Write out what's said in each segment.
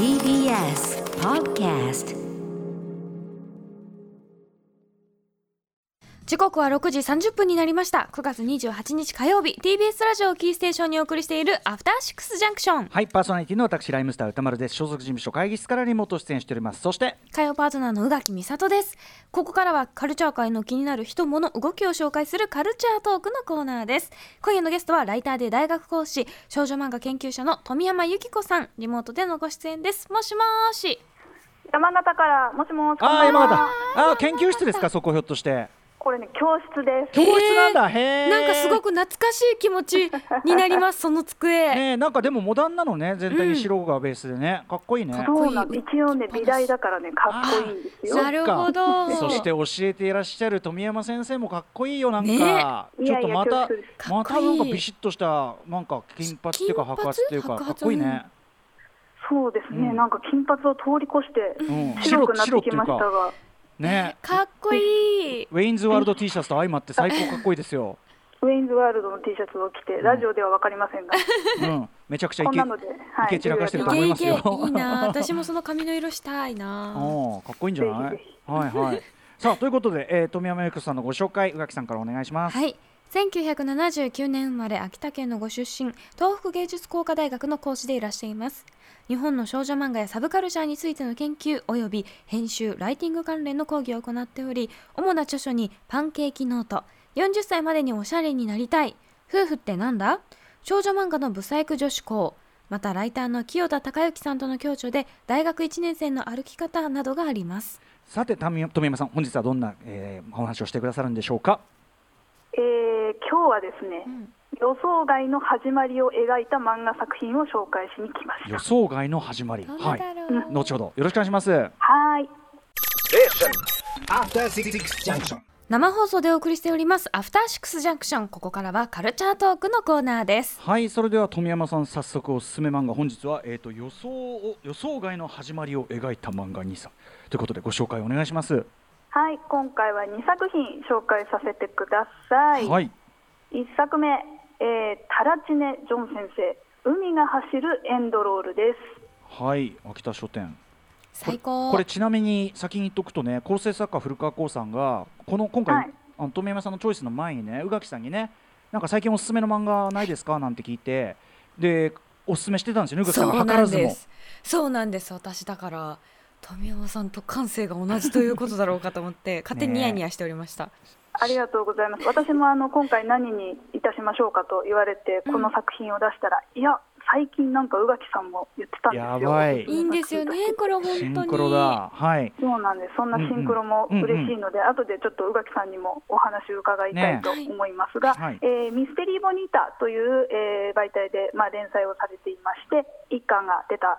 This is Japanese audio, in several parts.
TBS Podcast 時刻は6時30分になりました。9月28日火曜日。TBS ラジオをキーステーションにお送りしているアフターシックスジャンクション。はいパーソナリティの私ライムスター歌丸です。所属事務所会議室からリモート出演しております。そして火曜パートナーの宇垣美里です。ここからはカルチャー界の気になる人物動きを紹介するカルチャートークのコーナーです。今夜のゲストはライターで大学講師少女漫画研究者の富山由紀子さん。リモートでのご出演です。もしもーし。山形からもしもし。ああ山形。ああー研究室ですかそこひょっとしてこれね教室です。教室なんだ。へえなんかすごく懐かしい気持ちになります その机、ねえなんかでもモダンなのね。全体に白がベースでね。かっこいいね。かっこそうなん一応ね美大だからねかっこいいんですよ。なるほど。そして教えていらっしゃる富山先生もかっこいいよなんか、ねちょっとまたまたなんかビシッとしたなんか金髪っていうか白髪っていうかかっこいいね、そうですね、うん。なんか金髪を通り越してうん、白くなってきました白が、ね。かっこいい。ウェインズワールド T シャツと相まって最高かっこいいですよ、ウェインズワールドの T シャツを着て、ラジオではわかりませんが、うん、めちゃくちゃイケこんなので、はい、イケ散らかしてるとイ思いますよ。ケイケいいな。私もその髪の色したいな。おーかっこいいんじゃない？ぜひぜはいはい。さあということで、えー、富山由紀子さんのご紹介宇垣さんからお願いします、はい1979年生まれ秋田県のご出身東北芸術工科大学の講師でいらっしゃいます。日本の少女漫画やサブカルチャーについての研究及び編集ライティング関連の講義を行っており主な著書にパンケーキノート40歳までにおしゃれになりたい夫婦ってなんだ？少女漫画のブサイク女子校またライターの清田孝之さんとの共著で大学1年生の歩き方などがあります。さて富山さん本日はどんな、えー、お話をしてくださるんでしょうか？えー今日はですね、予想外の始まりを描いた漫画作品を紹介しに来ました。予想外の始まり。はい。う、後ほど。よろしくお願いします。はーい。生放送でお送りしておりますアフターシックスジャンクションここからはカルチャートークのコーナーです。はい。それでは富山さん早速おすすめ漫画本日は、えー、と予想を予想外の始まりを描いた漫画2冊ということでご紹介お願いしますはい、今回は2作品紹介させてください。はい。1作目、えータラチネ・ジョン先生、海が走るエンドロールです。はい秋田書店。最高。これちなみに先に言っとくとね構成作家古川光さんがこの今回、はい。あの富山さんのチョイスの前にね宇垣さんにねなんか最近おすすめの漫画ないですか？なんて聞いてでおすすめしてたんですよね宇垣さんが。図らずもなんです。そうなんです。私だから富山さんと感性が同じということだろうかと思って 勝手にニヤニヤしておりました、ありがとうございます。私もあの今回何にいたしましょうかと言われて、この作品を出したら、いや、最近なんか宇垣さんも言ってたんですよ。やばい。いいんですよねこれ本当に。シンクロだ。はい。そうなんです。そんなシンクロも嬉しいので、後でちょっと宇垣さんにもお話を伺いたいと思いますが、ねはい。えーミステリーボニータという、えー媒体で、まあ、連載をされていまして、一巻が出た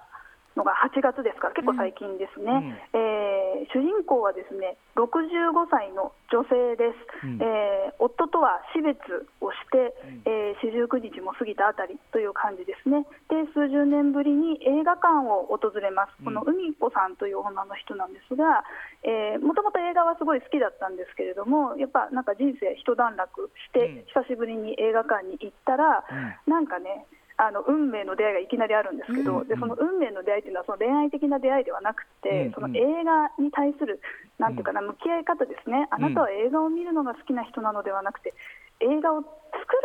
のが8月ですから、結構最近ですね、えー主人公はですね65歳の女性です、うん。えー夫とは死別をして、えー四十九日も過ぎたあたりという感じですね、で数十年ぶりに映画館を訪れます、この海子さんという女の人なんですが、もともと映画はすごい好きだったんですけれども、やっぱなんか人生一段落して、久しぶりに映画館に行ったら、なんかね、あの運命の出会いがいきなりあるんですけど、でその運命の出会いというのはその恋愛的な出会いではなくて、うんその映画に対するなんていうかな、向き合い方ですね、あなたは映画を見るのが好きな人なのではなくて、映画を作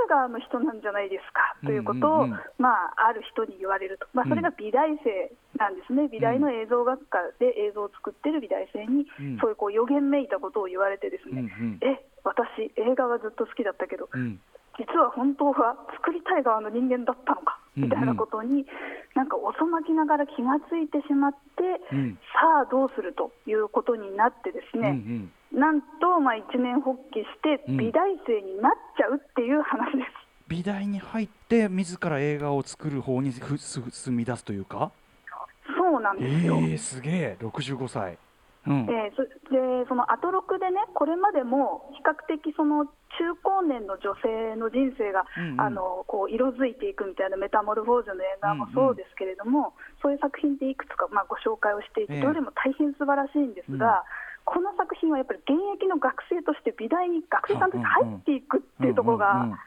る側の人なんじゃないですかということを、うんうんうん。まあ、ある人に言われると、まあ、それが美大生なんですね、美大の映像学科で映像を作ってる美大生に、うん。そういうこう予言めいたことを言われて、ですね、うんうん。え私、映画はずっと好きだったけど、うん実は本当は作りたい側の人間だったのかうんうん。みたいなことに、なんか遅まきながら気がついてしまって、うん。さあどうするということになってですうんうね、ん。なんとまあ一年発起してうん。美大生になっちゃうっていう話です。美大に入って自ら映画を作る方に進み出すというか？そうなんえですよ、ー、すげえ。65歳うん。えーそでそのアトロクでね、これまでも比較的その中高年の女性の人生が、うんうん。あのこう色づいていくみたいなメタモルフォーゼの映画もそうですけれども、そういう作品っていくつか、まあ、ご紹介をしていて、ええ。どれも大変素晴らしいんですが、この作品はやっぱり現役の学生として美大に学生さんとして入っていくっていうところが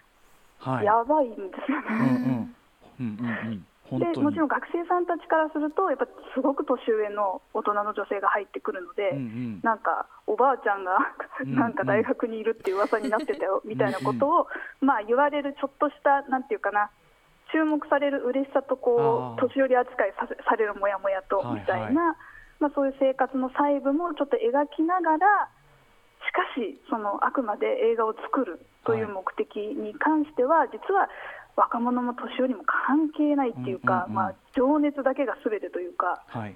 やばいんですよね。でもちろん学生さんたちからするとやっぱすごく年上の大人の女性が入ってくるので、うんうん。なんかおばあちゃんがうんなんか大学にいるっていう噂になってたよみたいなことをまあ言われるちょっとしたなんていうかな注目される嬉しさとこう年寄り扱いさせされるモヤモヤとはいみたいな、まあ、そういう生活の細部もちょっと描きながらしかしそのあくまで映画を作るという目的に関しては、実は若者も年寄りも関係ないっていうか、うんうんうん。まあ、情熱だけが全てというかはい。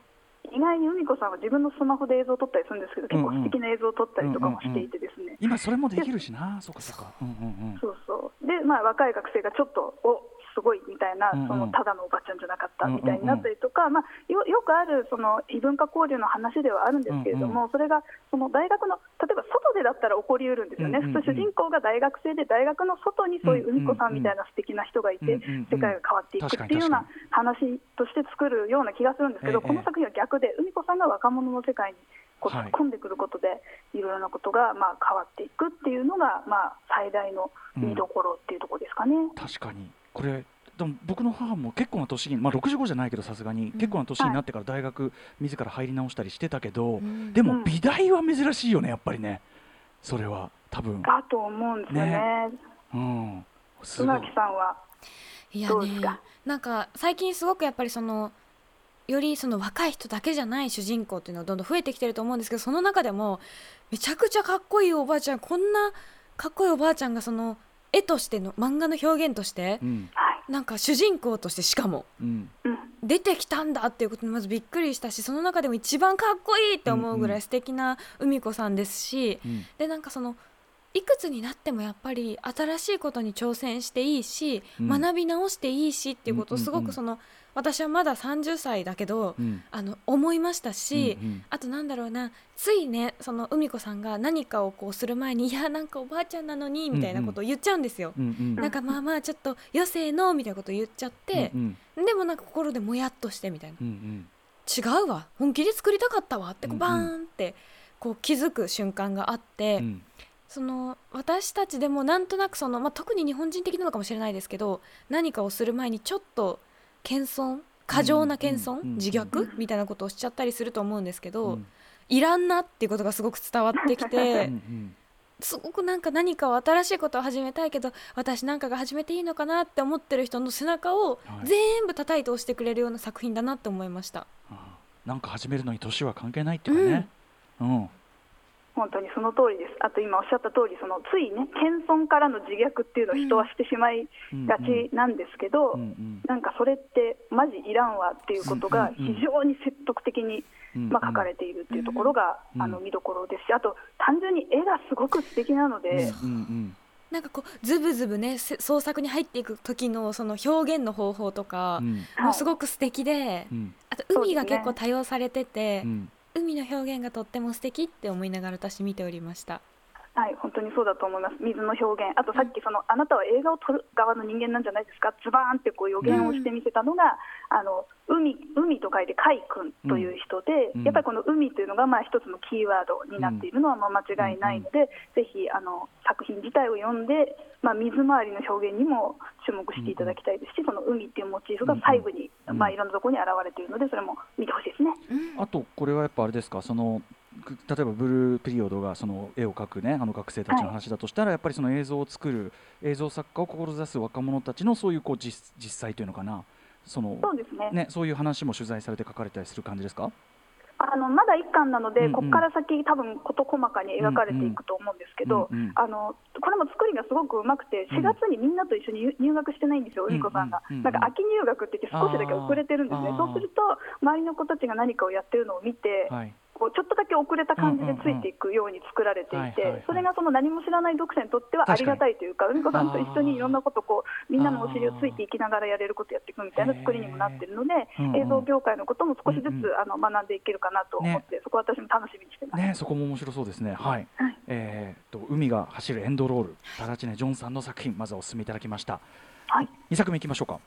意外に海子さんは自分のスマホで映像を撮ったりするんですけど結構うん。うん素敵な映像を撮ったりとかもしていてですね、今それもできるしな。そうかそうか。うんうんうん。そうそう。で、まあ、若い学生がちょっとおすごいみたいな、うんうん。そのただのおばちゃんじゃなかったみたいになったりとか、まあ、よよくあるその異文化交流の話ではあるんですけれども、うんそれがその大学の例えば外でだったら起こりうるんですよね、うんうんうん。普通主人公が大学生で大学の外にそういう海子さんみたいな素敵な人がいて、うんうんうん。世界が変わっていくっていうような話として作るような気がするんですけど、ええこの作品は逆で海子さんが若者の世界にこうはい突っ込んでくることで、い、ろいろなことがまあ変わっていくっていうのが、まあ、最大の見どころっていうところですかね。確かにこれでも僕の母も結構な年に、まあ、65じゃないけどさすがに結構な年になってから大学自ら入り直したりしてたけど、うん。でもうん。美大は珍しいよねやっぱりね。それは多分。だと思うんですよね。ね。うん。すごさんは？いやねどうですか？なんか最近すごくやっぱりそのよりその若い人だけじゃない主人公っていうのがどんどん増えてきてると思うんですけどその中でもめちゃくちゃかっこいいおばあちゃんこんなかっこいいおばあちゃんがその絵としての漫画の表現としてうん。はい、なんか主人公としてしかもうんうん、出てきたんだっていうことにまずびっくりしたしその中でも一番かっこいいって思うぐらい素敵な海子さんですし、うん。でなんかそのいくつになってもやっぱり新しいことに挑戦していいし、うん。学び直していいしっていうことをすうんうんうん。ごくその、私はまだ30歳だけど、うん。あの思いましたし、うんうん。あとなんだろうなついねその海子さんが何かをこうする前に「いやなんかおばあちゃんなのに」みたいなことを言っちゃうんですよ。うんうん。なんかまあまあちょっと余生のみたいなことを言っちゃってうんでもなんか心でもやっとしてみたいな。うんうん。違うわ。本気で作りたかったわってこううん。バーンってこう気づく瞬間があって、うん。その私たちでもなんとなくその、まあ、特に日本人的なのかもしれないですけど何かをする前にちょっと謙遜？過剰な謙遜、うんうん自虐？みたいなことをしちゃったりすると思うんですけど、うん。いらんなっていうことがすごく伝わってきうてん。すごくなんか何かを新しいことを始めたいけど私なんかが始めていいのかなって思ってる人の背中をはい。全部叩いて押してくれるような作品だなって思いました。あーなんか始めるのに年は関係ないっていうかね。うん本当にその通りです。あと今おっしゃった通り、そのついね謙遜からの自虐っていうのを人はしてしまいがちなんですけど、うんうん。なんかそれってマジいらんわっていうことが非常に説得的に、うんまあ、書かれているっていうところが、うんあの見どころですし、あと単純に絵がすごく素敵なので、うんうんなんかこうズブズブねせ創作に入っていく時のその表現の方法とかもうすごく素敵で、うん。あと海が結構多用されてて、うん海の表現がとっても素敵って思いながら私見ておりました。はい、本当にそうだと思います、水の表現、あとさっきその、あなたは映画を撮る側の人間なんじゃないですか、ズバーンってこう予言をしてみせたのが、あの海海と書いて海君という人で、うん。やっぱりこの海というのがまあ一つのキーワードになっているのはまあ間違いないので、ぜひあの作品自体を読んで、まあ、水回りの表現にも注目していただきたいですし、その海っていうモチーフが細部に、うん。まあ、いろんなところに現れているので、それも見てほしいですね。あとこれはやっぱあれですか？そのく例えばブルーピリオドがその絵を描くねあの学生たちの話だとしたら、やっぱりその映像を作る映像作家を志す若者たちのそういうこう実実際というのかな。そのそうですね。ねそういう話も取材されて書かれたりする感じですか？あのまだ1巻なので、うんうん。ここから先、多分事細かに描かれていくと思うんですけど、うんうんあのこれも作りがすごくうまくて、うん。4月にみんなと一緒に入入学してないんですよ、うんうんこさん。が。なんか秋入学って言って、少しだけ遅れてるんですね。そうすると、周りの子たちが何かをやってるのを見て、はいこうちょっとだけ遅れた感じでついていくように作られていて、それがその何も知らない読者にとってはありがたいというか、うんこさんと一緒にいろんなことこう、みんなのお尻をついていきながらやれることやっていくみたいな作りにもなってるので映像業界のことも少しずつあの学んでいけるかなと思って、そこは私も楽しみにしてます。ねそこも面白そうですね。はい、はい。えー、と海が走るエンドロール。タラチネ・ジョンさんの作品まずはお勧めいただきました。はい。2作目いきましょうか。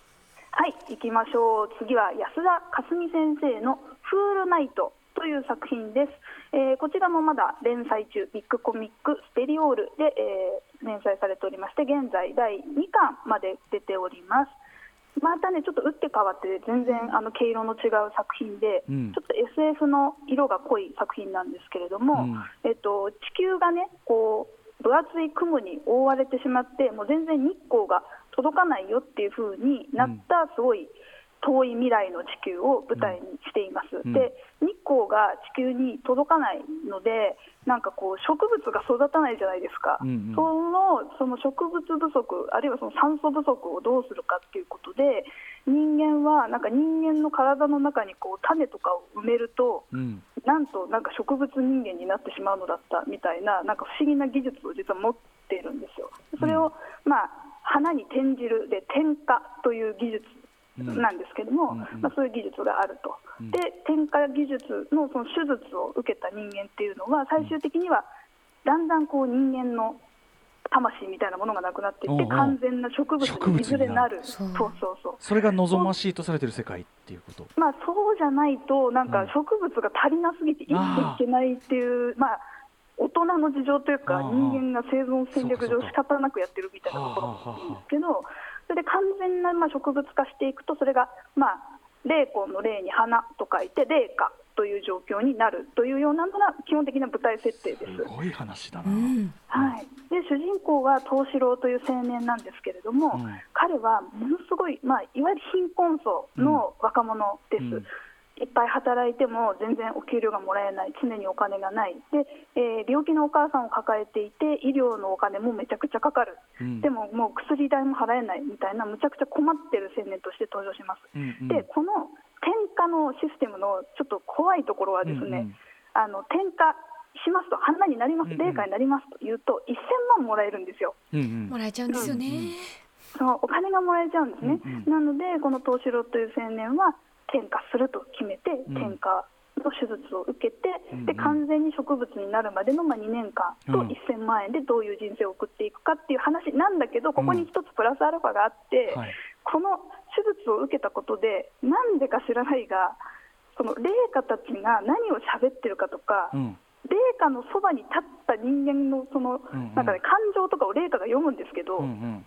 はい、行きましょう。次は安田かすみ先生のフールナイトという作品です。えーこちらもまだ連載中、ビッグコミックステリオールで、えー連載されておりまして、現在第2巻まで出ております。またねちょっと打って変わって全然あの毛色の違う作品で、うんちょっと SF の色が濃い作品なんですけれども、うんえっと、地球がねこう分厚い雲に覆われてしまってもう全然日光が届かないよっていう風になったすごい遠い未来の地球を舞台にしています、うん。で日光が地球に届かないのでなんかこう植物が育たないじゃないですか、うんうん。そのその植物不足あるいはその酸素不足をどうするかっていうことで人間はなんか人間の体の中にこう種とかを埋めるとうん。なんとなんか植物人間になってしまうのだったみたいななんか不思議な技術を実は持っているんですよ。それを、まあ花に転じるで点火という技術うんなんですけども、うんうん。まあ、そういう技術があると、うん。で点火技術のその手術を受けた人間っていうのは最終的にはだんだんこう人間の魂みたいなものがなくなっていって完全な植物にいずれなる。植物になる。そう。そうそうそれが望ましいとされてる世界っていうこと。まあ、そうじゃないと、なんうん。か植物が足りなすぎて生きていけないっていう、まあ、大人の事情というか、人間が生存戦略上仕方なくやってるみたいなところなんですけど、それで完全なまあ植物化していくと、それが、まあ、霊魂の霊に花と書いて、霊花という状況になるというようなのが基本的な舞台設定です。すごい話だな、うんはい、で主人公は藤四郎という青年なんですけれども、うん。彼はものすごい、まあ、いわゆる貧困層の若者です、うんいっぱい働いても全然お給料がもらえない、常にお金がない、でえー病気のお母さんを抱えていて、医療のお金もめちゃくちゃかかる、うん。でももう薬代も払えないみたいな、むちゃくちゃ困ってる青年として登場します。うんうん。でこの転嫁のシステムのちょっと怖いところはですね、うんうん。あの転嫁しますと、花になります、うんうん。霊下になりますと言うと、1000万もらえるんですよ。うんうん。もらえちゃうんですよね、そのお金がもらえちゃうんですね、うんなので、この東四郎という青年は転嫁すると決めて、うん。転嫁の手術を受けて、うん。うんで完全に植物になるまでのまあ2年間とうん。1000万円でどういう人生を送っていくかっていう話なんだけど、ここに一つプラスアルファがあって、はい。この手術を受けたことで、なんでか知らないが、その霊下たちが何を喋ってるかとか、うん。霊下のそばに立った人間のその、うんうん。なんかね、感情とかを霊下が読むんですけど、うんうん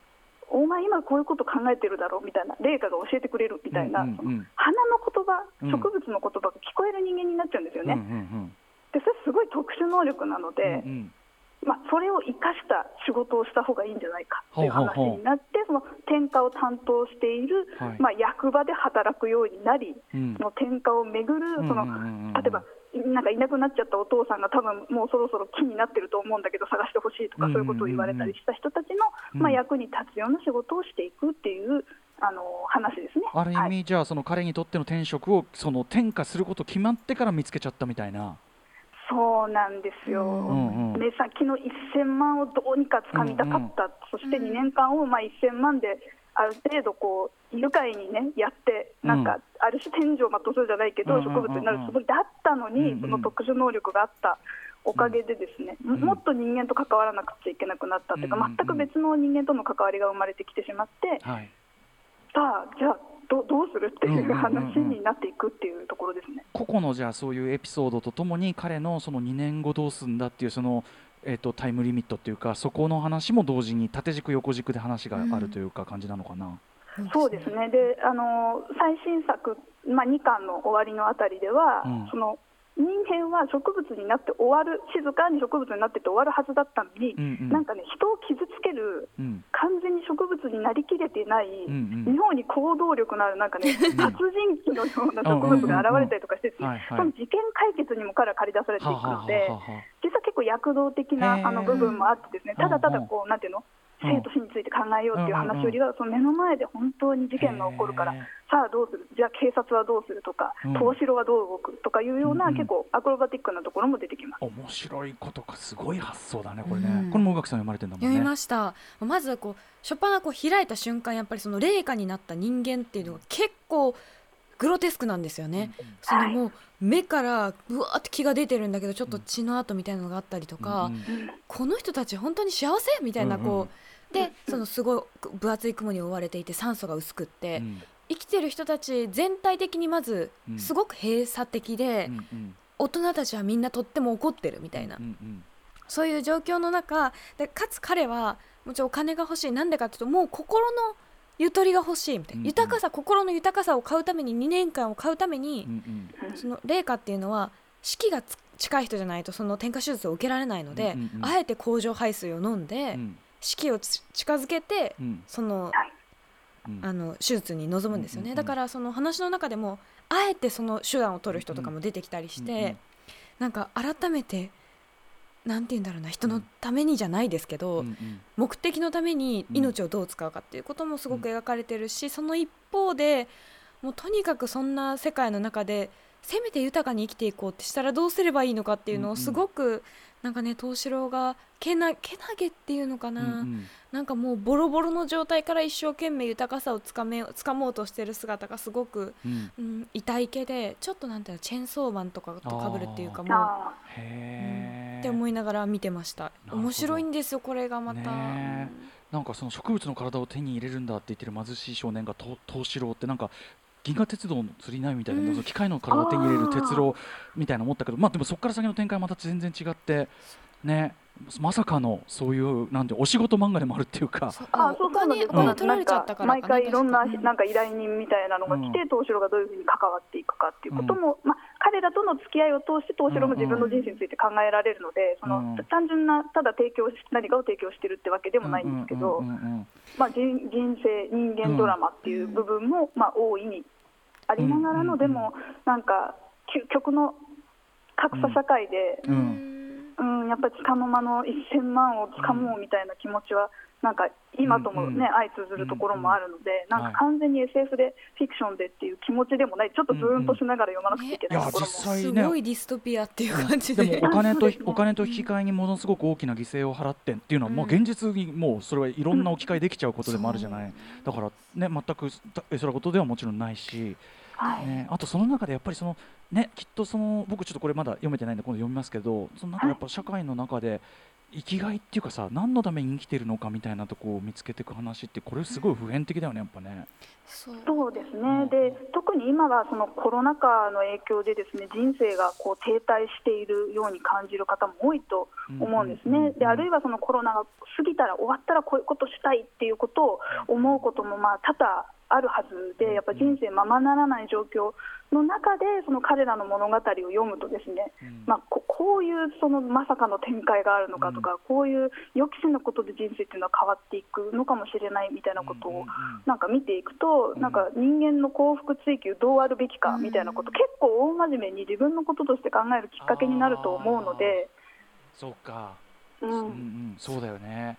お前今こういうこと考えてるだろうみたいな霊下が教えてくれるみたいな、うんうんうん。花の言葉うん。植物の言葉が聞こえる人間になっちゃうんですよね、うんうんでそれすごい特殊能力なのうんで、うん。まあ、それを生かした仕事をした方がいいんじゃないかっていう話になってその転嫁を担当している、はい。まあ、役場で働くようになりうん。その転嫁をめぐるそのうんうんうん。うん例えばなんかいなくなっちゃったお父さんが多分もうそろそろ気になってると思うんだけど探してほしいとかうんうんうんうん。そういうことを言われたりした人たちの、うん。まあ、役に立つような仕事をしていくっていうあの話ですね。ある意はい。味じゃあその彼にとっての転職をその転嫁すること決まってから見つけちゃったみたいな。そうなんですよ、うんうん。目先の1000万をどうにか掴みたかった、そして2年間をまあ1000万である程度こう愉快にねやってなんかある種天井を全うするじゃないけど、植物になる。つもりだったのに、その特殊能力があったおかげでですね、んもっと人間と関わらなくちゃいけなくなったというか、全く別の人間との関わりが生まれてきてしまって、はい。さあじゃあどどうするっていう話になっていくっていうところですね。個々のじゃあそういうエピソードとともに彼のその2年後どうすんだっていうそのえー、とタイムリミットっていうかそこの話も同時に縦軸横軸で話があるというか感じなのかな。そうですね。であの最新作、まあ、2巻の終わりのあたりでは、うん。その人間は植物になって終わる静かに植物になってて終わるはずだったのに、うんうん。なんかね人を傷つけるうん。完全に植物になりきれてない、うんうん。妙に行動力のあるなんかね殺人鬼のような植物が現れたりとかして、その事件解決にも彼は駆り出されていくので。実は結構躍動的なあの部分もあってですね、ただただこう、なんていうの、うん生と死について考えようっていう話よりは、その目の前で本当に事件が起こるからさあどうする、じゃあ警察はどうするとかうん、東城はどう動くとかいうような、結構アクロバティックなところも出てきます。面白いことかすごい発想だねこれね、うん。これも宇垣さん読まれてんだもんね。読みました。まずはこう初っ端こう開いた瞬間やっぱりその霊下になった人間っていうのが結構グロテスクなんですよね、そのもう目からうわーって血が出てるんだけどちょっと血の跡みたいなのがあったりとか、うんうんこの人たち本当に幸せみたいなうんうん。こう、でそのすごい分厚い雲に覆われていて酸素が薄くって、うん。生きてる人たち全体的にまずうん。すごく閉鎖的で、うんうん。大人たちはみんなとっても怒ってるみたいな、うんうんそういう状況の中でかつ彼はもちろんお金が欲しい。なんでかっていうともう心のゆとりが欲しいみたいな、うんうん。豊かさ心の豊かさを買うために2年間を買うためにう、んうん。その麗華っていうのは四季がつ近い人じゃないとその添加手術を受けられないので、うんうんうん。あえて甲状排水を飲んで、うん。四季をつ近づけてうん。そのうん。あの手術に臨むんですよね、うんうんうん。だからその話の中でもあえてその手段を取る人とかも出てきたりして、うんうん。なんか改めてなんて言うんだろうな人のためにじゃないですけど、うんうん。目的のために命をどう使うかっていうこともすごく描かれてるし、その一方でもうとにかくそんな世界の中でせめて豊かに生きていこうってしたらどうすればいいのかっていうのうんうん。をすごくなんかね藤四郎がけなけなげっていうのかな、うんうん。なんかもうボロボロの状態から一生懸命豊かさをつかめつかもうとしてる姿がすごく、うん。うん、痛い系でちょっとなんていうのチェーンソーマンとかとかぶるっていうかもうあへえって思いながら見てました。面白いんですよこれがまた、ねなんかその植物の体を手に入れるんだって言ってる貧しい少年がと藤四郎ってなんか銀河鉄道の釣りないみたいな、うん。機械の体を手に入れる鉄郎みたいな思ったけどまあでもそこから先の展開はまた全然違ってねまさかのそういうなんてお仕事漫画でもあるっていうか。そう。あそうおそうなんです金お金取られちゃったか毎回いろんななんか依頼人みたいなのが来て、うん。東四郎がどういうふうに関わっていくかっていうことも、まあ、彼らとの付き合いを通して東四郎も自分の人生について考えられるので、そのうん単純なただ提供し何かを提供してるってわけでもないんですけど、うんうんうん。うんまあ、人人生人間ドラマっていう部分も、まあ、大いにありながらの、うんでもなんか究極の格差社会で、うんうんうん、やっぱり束の間の1000万をつかもうみたいな気持ちは、なんか今ともね、相通ずるところもあるので、うんなんか完全に SF でフィクションでっていう気持ちでもない、ちょっとブーンとしながら読まなくちゃいけないところも、いや実際ね。すごいディストピアっていう感じで。でもお金と ね。お金と引き換えにものすごく大きな犠牲を払ってっていうのはもううん現実にもうそれはいろんな置き換えできちゃうことでもあるじゃない、だからね全くえそれことではもちろんないし、はい。ね、あとその中でやっぱりそのねきっとその僕ちょっとこれまだ読めてないんで今度読みますけどその中でやっぱ社会の中で生きがいっていうかさ何のために生きてるのかみたいなとこを見つけていく話ってこれすごい普遍的だよねやっぱね。そう。そうですね、で特に今はそのコロナ禍の影響でですね人生がこう停滞しているように感じる方も多いと思うんですね、であるいはそのコロナが過ぎたら終わったらこういうことしたいっていうことを思うこともまあ多々あるはずで、やっぱ人生ままならない状況の中で、その彼らの物語を読むと、ですね、うん。まあ、ここういうそのまさかの展開があるのかとか、こういう予期せぬことで人生っていうのは変わっていくのかもしれないみたいなことをうんうんうん。なんか見ていくと、うん。なんか人間の幸福追求どうあるべきかみたいなこと、結構大真面目に自分のこととして考えるきっかけになると思うので、そうか。ううんうんん、そうだよね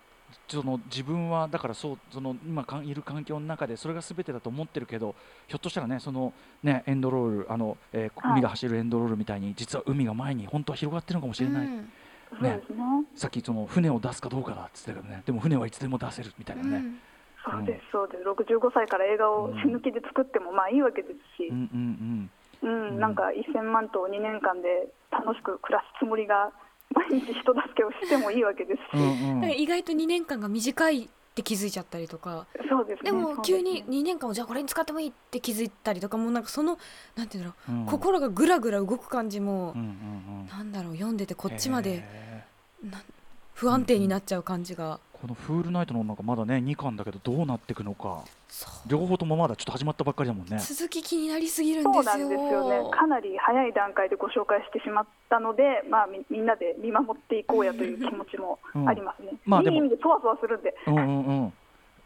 その自分はだからそうその今いる環境の中でそれが全てだと思ってるけどひょっとしたらねそのねエンドロールあの、えーはい。海が走るエンドロールみたいに実は海が前に本当は広がってるのかもしれない、うん。ね、さっきその船を出すかどうかだっつってたけどねでも船はいつでも出せるみたいなね、うん。そうです、そうです、65歳から映画を死ぬ気で作ってもまあいいわけですし。うん、うんうんうん。なんか1000万と2年間で楽しく暮らすつもりが、毎日人助けをしてもいいわけですし、うんうん。意外と2年間が短いって気づいちゃったりとか。そうですね、でも急にね2年間をじゃあこれに使ってもいいって気づいたりとかもうなんかそのなんていうんだろう、うん。心がぐらぐら動く感じも、うんうんうん。なんだろう読んでてこっちまで不安定になっちゃう感じが、ーこの「フールナイト」のなんかまだね2巻だけどどうなっていくのか。両方ともまだちょっと始まったばっかりだもんね。続き気になりすぎるんですよ。そうなんですよね、かなり早い段階でご紹介してしまったので、まあ、みみんなで見守っていこうやという気持ちもありますね、まあでも。いい意味でそわそわするんで、うんうんうん。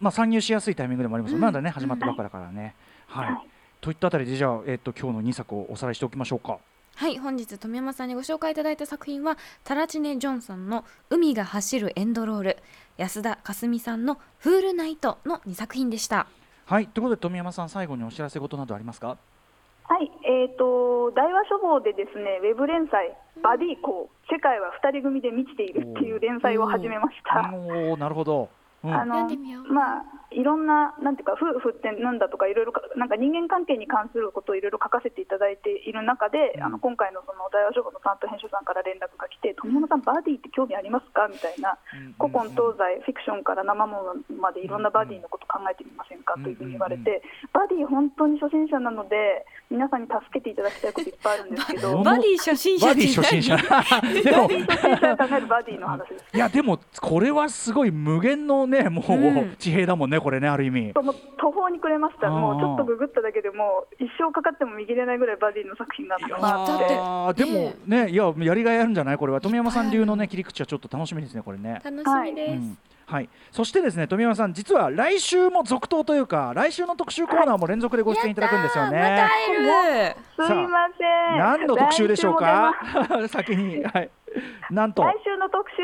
まあ参入しやすいタイミングでもありますよ、うん。まだね始まったばっかだからね。はい。はい。といったあたりでじゃあえっ、と今日の2作をおさらいしておきましょうか。はい本日富山さんにご紹介いただいた作品はタラチネ・ジョンさんの「海が走るエンドロール」安田かすみさんの「フールナイト」の2作品でしたはい。ということで富山さん最後にお知らせ事などありますか？はい、えー、と大和書房でですねウェブ連載、バディコー、世界は2人組で満ちているっていう連載を始めました。おおなるほど。うん。あのまあ、いろんな、なんていうか、夫婦ってなんだとか、いろいろか、なんか人間関係に関することをいろいろ書かせていただいている中で、うん。あの今回のその大和書房の担当編集さんから連絡が来て、富山さん、バディって興味ありますか？みたいな、古今東西、フィクションから生ものまでいろんなバディのこと考えてみませんか？というふうに言われて、バディ、本当に初心者なので、皆さんに助けていただきたいこといっぱいあるんですけど、バディ初心者バディ初心者。でもバディ初心者が考えるバディの話です。いやでもこれはすごい無限のねもう、うん。地平だもんねこれねある意味。ともう途方に暮れました、もうちょっとググっただけでもう一生かかっても見切れないぐらいバディの作品があったなだって。でもねいややりがいあるんじゃない？これは富山さん流のね切り口はちょっと楽しみですねこれね。楽しみです、うん。はい、そしてですね富山さん実は来週も続投というか来週の特集コーナーも連続でご出演いただくんですよね。やったー。また会えるすいません、何の特集でしょうか？先に、はい、なんと。来週の特集、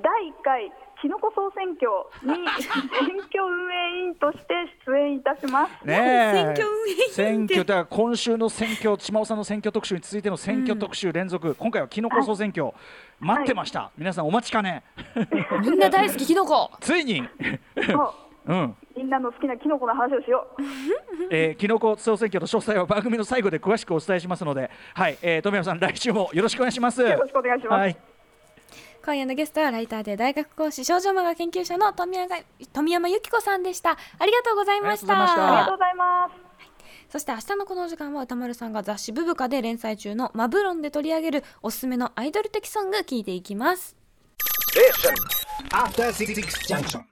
第1回、きのこ総選挙に 選挙運営委員として出演いたします。ねえ。選挙運営委員って。選挙だから今週の選挙島尾さんの選挙特集に続いての選挙特集連続、今回はキノコ総選挙、待ってました、皆さんお待ちかね。みんな大好きキノコ。ついに。そう。うん。みんなの好きなきのこの話をしよう。えー、キノコ総選挙の詳細は番組の最後で詳しくお伝えしますので、はい、えー、富山さん来週もよろしくお願いします。よろしくお願いします。はい、今夜のゲストはライターで大学講師少女漫画研究者の富山富山由紀子さんでした。ありがとうございました。ありがとうございましたありがとうござい。ます。そして明日のこの時間は歌丸さんが雑誌ブブカで連載中のマブロンで取り上げるおすすめのアイドル的ソング聞いていきます。After Six Junction.